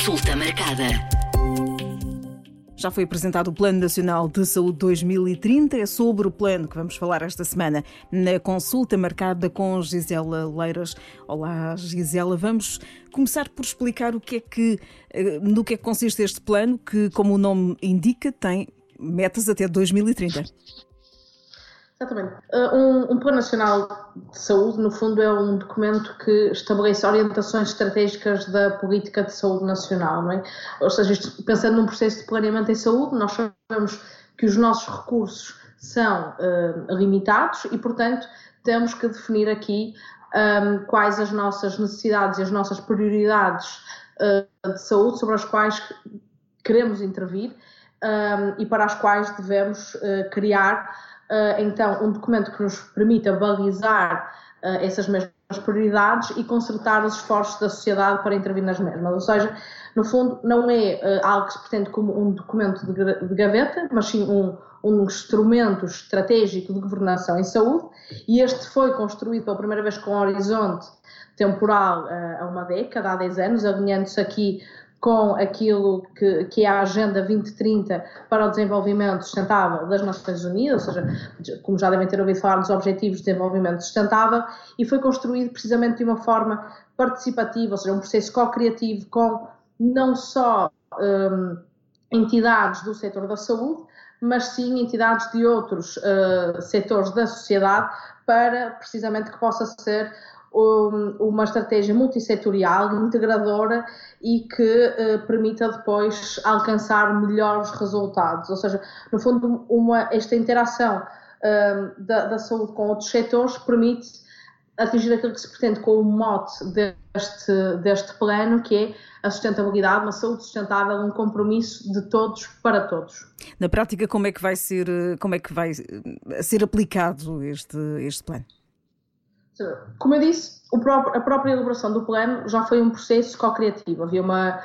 Consulta marcada. Já foi apresentado o Plano Nacional de Saúde 2030. É sobre o plano que vamos falar esta semana na consulta marcada com Gisela Leiras. Olá, Gisela. Vamos começar por explicar o que é que, eh, no que é que consiste este plano, que, como o nome indica, tem metas até 2030. Exatamente. Uh, um, um, Plano Nacional de Saúde, no fundo, é um documento que estabelece orientações estratégicas da política de saúde nacional, não é? Ou seja, isto, pensando num processo de planeamento em saúde, nós sabemos que os nossos recursos são uh, limitados e, portanto, temos que definir aqui um, quais as nossas necessidades e as nossas prioridades uh, de saúde sobre as quais queremos intervir um, e para as quais devemos criar uh, então um documento que nos permita balizar uh, essas mesmas prioridades e consertar os esforços da sociedade para intervir nas mesmas. Ou seja, no fundo, não é uh, algo que se pretende como um documento de, de gaveta, mas sim um, um instrumento estratégico de governação em saúde, e este foi construído pela primeira vez com um horizonte temporal uh, a uma década, há 10 anos, alinhando-se aqui com aquilo que, que é a Agenda 2030 para o Desenvolvimento Sustentável das Nações Unidas, ou seja, como já devem ter ouvido falar dos Objetivos de Desenvolvimento Sustentável, e foi construído precisamente de uma forma participativa, ou seja, um processo co-criativo com não só um, entidades do setor da saúde, mas sim entidades de outros uh, setores da sociedade para precisamente que possa ser uma estratégia multissetorial, integradora e que uh, permita depois alcançar melhores resultados. Ou seja, no fundo, uma, esta interação da, da, saúde com outros setores permite atingir aquilo que se pretende com o mote deste, deste plano, que é a sustentabilidade, uma saúde sustentável, um compromisso de todos para todos. Na prática, como é que vai ser, como é que vai ser aplicado este, este plano? Como eu disse, próprio, a própria elaboração do plano já foi um processo co-criativo. Havia uma,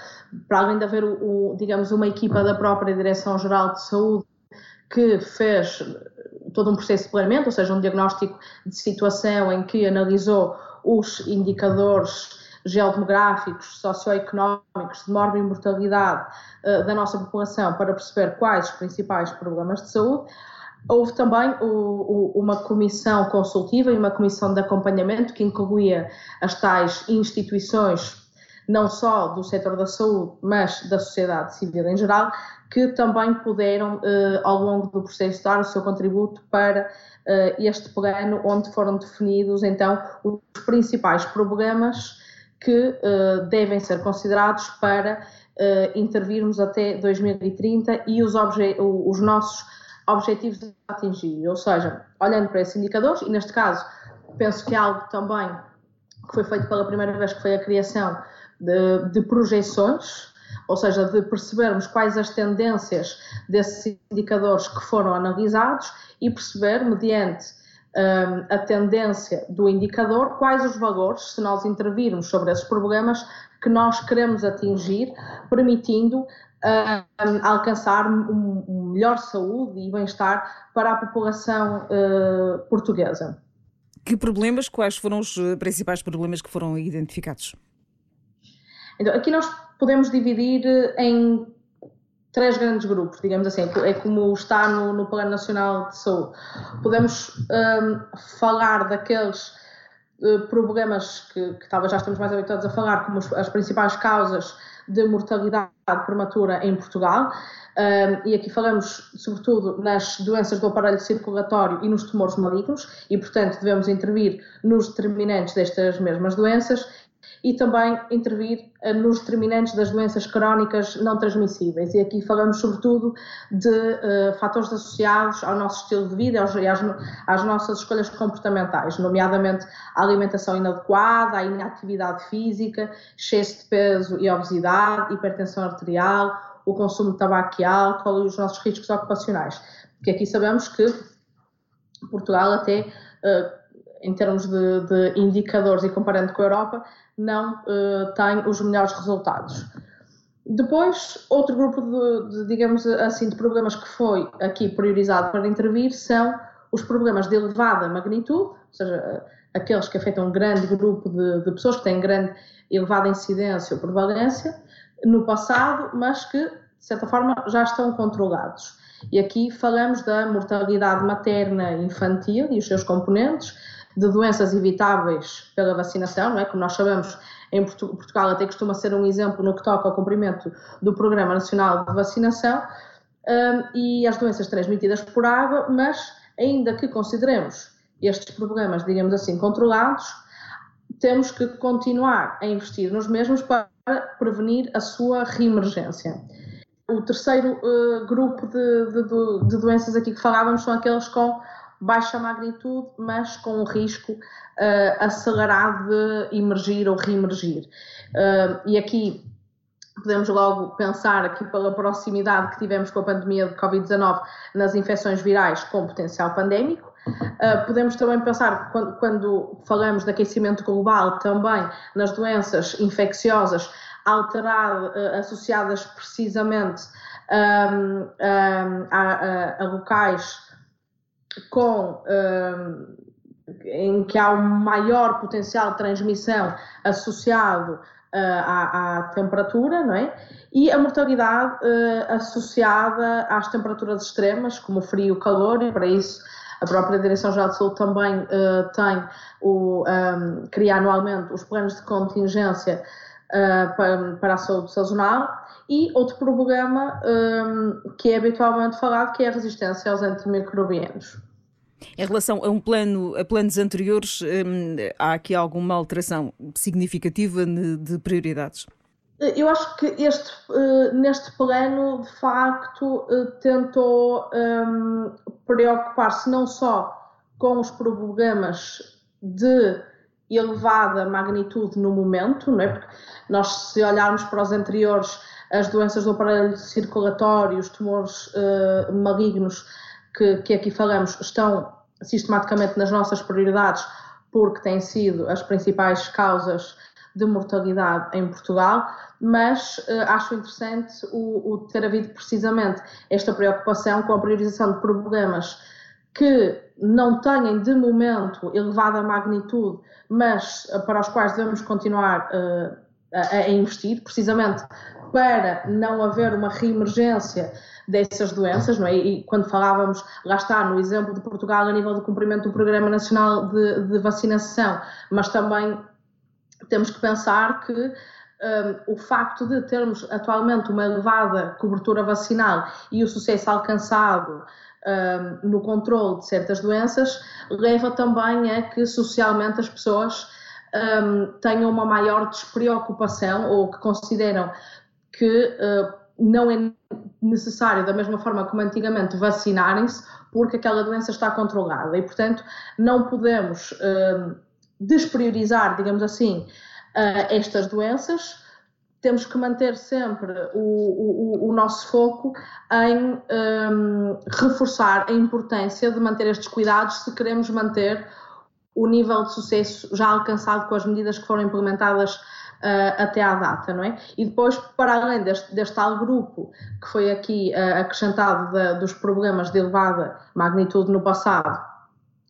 para além de haver, o, o, digamos, uma equipa da própria Direção-Geral de Saúde que fez todo um processo de planeamento, ou seja, um diagnóstico de situação em que analisou os indicadores geodemográficos, socioeconómicos, de mortalidade uh, da nossa população para perceber quais os principais problemas de saúde. Houve também o, o, uma comissão consultiva e uma comissão de acompanhamento que incluía as tais instituições, não só do setor da saúde, mas da sociedade civil em geral, que também puderam, eh, ao longo do processo, dar o seu contributo para eh, este plano, onde foram definidos então os principais problemas que eh, devem ser considerados para intervirmos até 2030 e os, os nossos objetivos a atingir. Ou seja, olhando para esses indicadores, e neste caso penso que é algo também que foi feito pela primeira vez, que foi a criação de, de projeções, ou seja, de percebermos quais as tendências desses indicadores que foram analisados e perceber, mediante um, a tendência do indicador, quais os valores, se nós intervirmos sobre esses problemas, que nós queremos atingir, permitindo uh, alcançar um, um, melhor saúde e bem-estar para a população uh, portuguesa. Que problemas, quais foram os eh, principais problemas que foram identificados? Então, aqui nós podemos dividir em três grandes grupos, digamos assim, é como está no, no Plano Nacional de Saúde. Podemos um, falar daqueles problemas que, que, talvez já estamos mais habituados a falar, como as principais causas de mortalidade prematura em Portugal. Um, e aqui falamos sobretudo nas doenças do aparelho circulatório e nos tumores malignos, e portanto devemos intervir nos determinantes destas mesmas doenças e também intervir eh, nos determinantes das doenças crónicas não transmissíveis. E aqui falamos sobretudo de uh, fatores associados ao nosso estilo de vida e às, às, nossas escolhas comportamentais, nomeadamente a alimentação inadequada, a inatividade física, excesso de peso e obesidade, hipertensão arterial, o consumo de tabaco e álcool e os nossos riscos ocupacionais. Porque aqui sabemos que Portugal até, uh, em termos de, de indicadores e comparando com a Europa, não uh, tem os melhores resultados. Depois, outro grupo de, de, digamos assim, de problemas que foi aqui priorizado para intervir são os problemas de elevada magnitude, ou seja, aqueles que afetam um grande grupo de, de pessoas que têm grande elevada incidência ou prevalência, no passado, mas que, de certa forma, já estão controlados. E aqui falamos da mortalidade materna infantil e os seus componentes, de doenças evitáveis pela vacinação, não é? Como nós sabemos, em Portugal até costuma ser um exemplo no que toca ao cumprimento do Programa Nacional de Vacinação um, e as doenças transmitidas por água, mas ainda que consideremos estes problemas, digamos assim, controlados, temos que continuar a investir nos mesmos para prevenir a sua reemergência. O terceiro uh, grupo de, de, de, doenças aqui que falávamos são aqueles com baixa magnitude, mas com um risco uh, acelerado de emergir ou reemergir. Uh, e aqui podemos logo pensar aqui pela proximidade que tivemos com a pandemia de Covid-19 nas infecções virais com potencial pandémico. Uh, podemos também pensar, quando, quando, falamos de aquecimento global, também nas doenças infecciosas alterar, uh, associadas precisamente um, um, a, a, a, locais com, um, em que há um maior potencial de transmissão associado uh, à, à, temperatura, não é? E a mortalidade uh, associada às temperaturas extremas, como o frio e o calor, e para isso a própria Direção-Geral de Saúde também uh, tem o, um, cria anualmente os planos de contingência uh, para, para, a saúde sazonal. E outro problema um, que é habitualmente falado, que é a resistência aos antimicrobianos. Em relação a um plano, a planos anteriores, um, há aqui alguma alteração significativa de prioridades? Eu acho que este, uh, neste plano, de facto, uh, tentou um, preocupar-se não só com os problemas de elevada magnitude no momento, não é? Porque nós, se olharmos para os anteriores, as doenças do aparelho circulatório, os tumores uh, malignos que, que aqui falamos, estão sistematicamente nas nossas prioridades, porque têm sido as principais causas de mortalidade em Portugal, mas uh, acho interessante o, o, ter havido precisamente esta preocupação com a priorização de problemas que não têm de momento elevada magnitude, mas uh, para os quais devemos continuar uh, a, a, investir, precisamente para não haver uma reemergência dessas doenças, não é? E quando falávamos, lá está, no exemplo de Portugal, a nível do cumprimento do Programa Nacional de, de Vacinação, mas também temos que pensar que um, o facto de termos atualmente uma elevada cobertura vacinal e o sucesso alcançado um, no controle de certas doenças leva também a que socialmente as pessoas um, tenham uma maior despreocupação ou que consideram que uh, não é necessário, da mesma forma como antigamente, vacinarem-se porque aquela doença está controlada. E, portanto, não podemos despriorizar, digamos assim, uh, estas doenças, temos que manter sempre o, o, o nosso foco em um, reforçar a importância de manter estes cuidados se queremos manter o nível de sucesso já alcançado com as medidas que foram implementadas uh, até à data, não é? E depois, para além deste, deste tal grupo que foi aqui uh, acrescentado de, dos problemas de elevada magnitude no passado,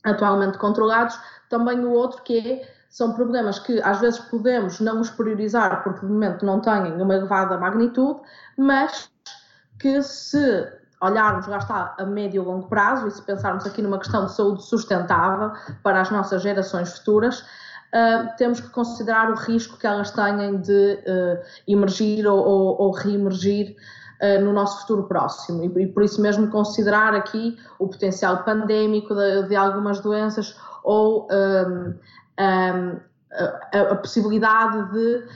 atualmente controlados, também o outro que é, são problemas que às vezes podemos não os priorizar porque de momento não têm uma elevada magnitude, mas que se olharmos, lá está, a médio e longo prazo, e se pensarmos aqui numa questão de saúde sustentável para as nossas gerações futuras, uh, temos que considerar o risco que elas têm de uh, emergir ou, ou, ou reemergir uh, no nosso futuro próximo. E, e, por isso mesmo considerar aqui o potencial pandémico de, de algumas doenças ou um, um, a, a, possibilidade de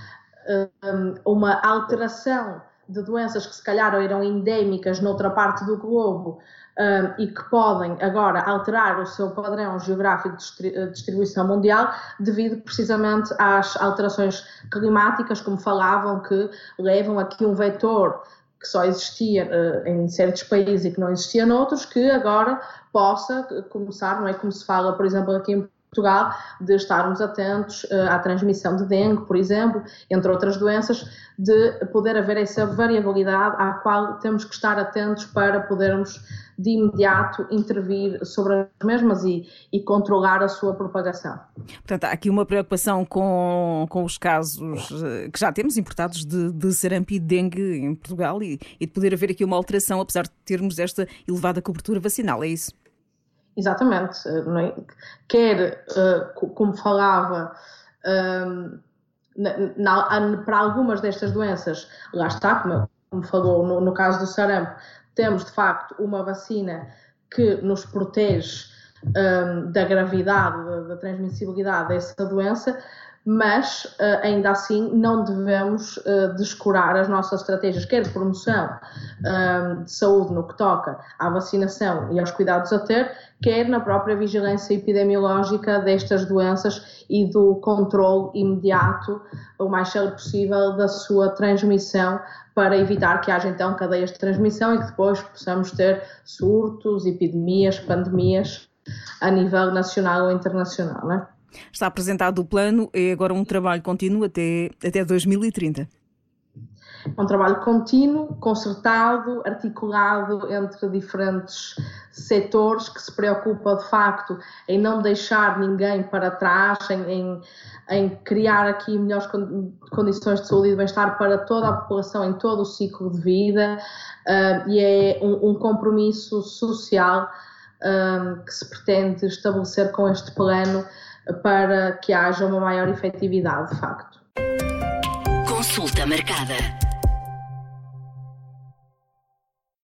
um, uma alteração de doenças que se calhar eram endémicas noutra parte do globo um, e que podem agora alterar o seu padrão geográfico de distribuição mundial devido precisamente às alterações climáticas, como falavam, que levam aqui um vetor que só existia uh, em certos países e que não existia noutros, que agora possa começar, não é como se fala, por exemplo, aqui em Portugal de estarmos atentos uh, à transmissão de dengue, por exemplo, entre outras doenças, de poder haver essa variabilidade à qual temos que estar atentos para podermos de imediato intervir sobre as mesmas e, e controlar a sua propagação. Portanto, há aqui uma preocupação com, com os casos eh, que já temos importados de, de sarampo e dengue em Portugal e, e de poder haver aqui uma alteração, apesar de termos esta elevada cobertura vacinal, é isso? Exatamente. É? Quer, uh, como falava, uh, na, na, para algumas destas doenças, lá está, como, como falou no, no, caso do sarampo, temos de facto uma vacina que nos protege um, da gravidade, da, da transmissibilidade dessa doença, mas uh, ainda assim não devemos uh, descurar as nossas estratégias, quer de promoção uh, de saúde no que toca à vacinação e aos cuidados a ter, quer na própria vigilância epidemiológica destas doenças e do controle imediato, o mais cedo possível, da sua transmissão, para evitar que haja então cadeias de transmissão e que depois possamos ter surtos, epidemias, pandemias a nível nacional ou internacional. Não é? Está apresentado o plano, é agora um trabalho contínuo até, até 2030. É um trabalho contínuo, concertado, articulado entre diferentes setores que se preocupa de facto em não deixar ninguém para trás, em, em, em criar aqui melhores condições de saúde e de bem-estar para toda a população em todo o ciclo de vida uh, e é um, um compromisso social uh, que se pretende estabelecer com este plano para que haja uma maior efetividade, de facto. Consulta marcada.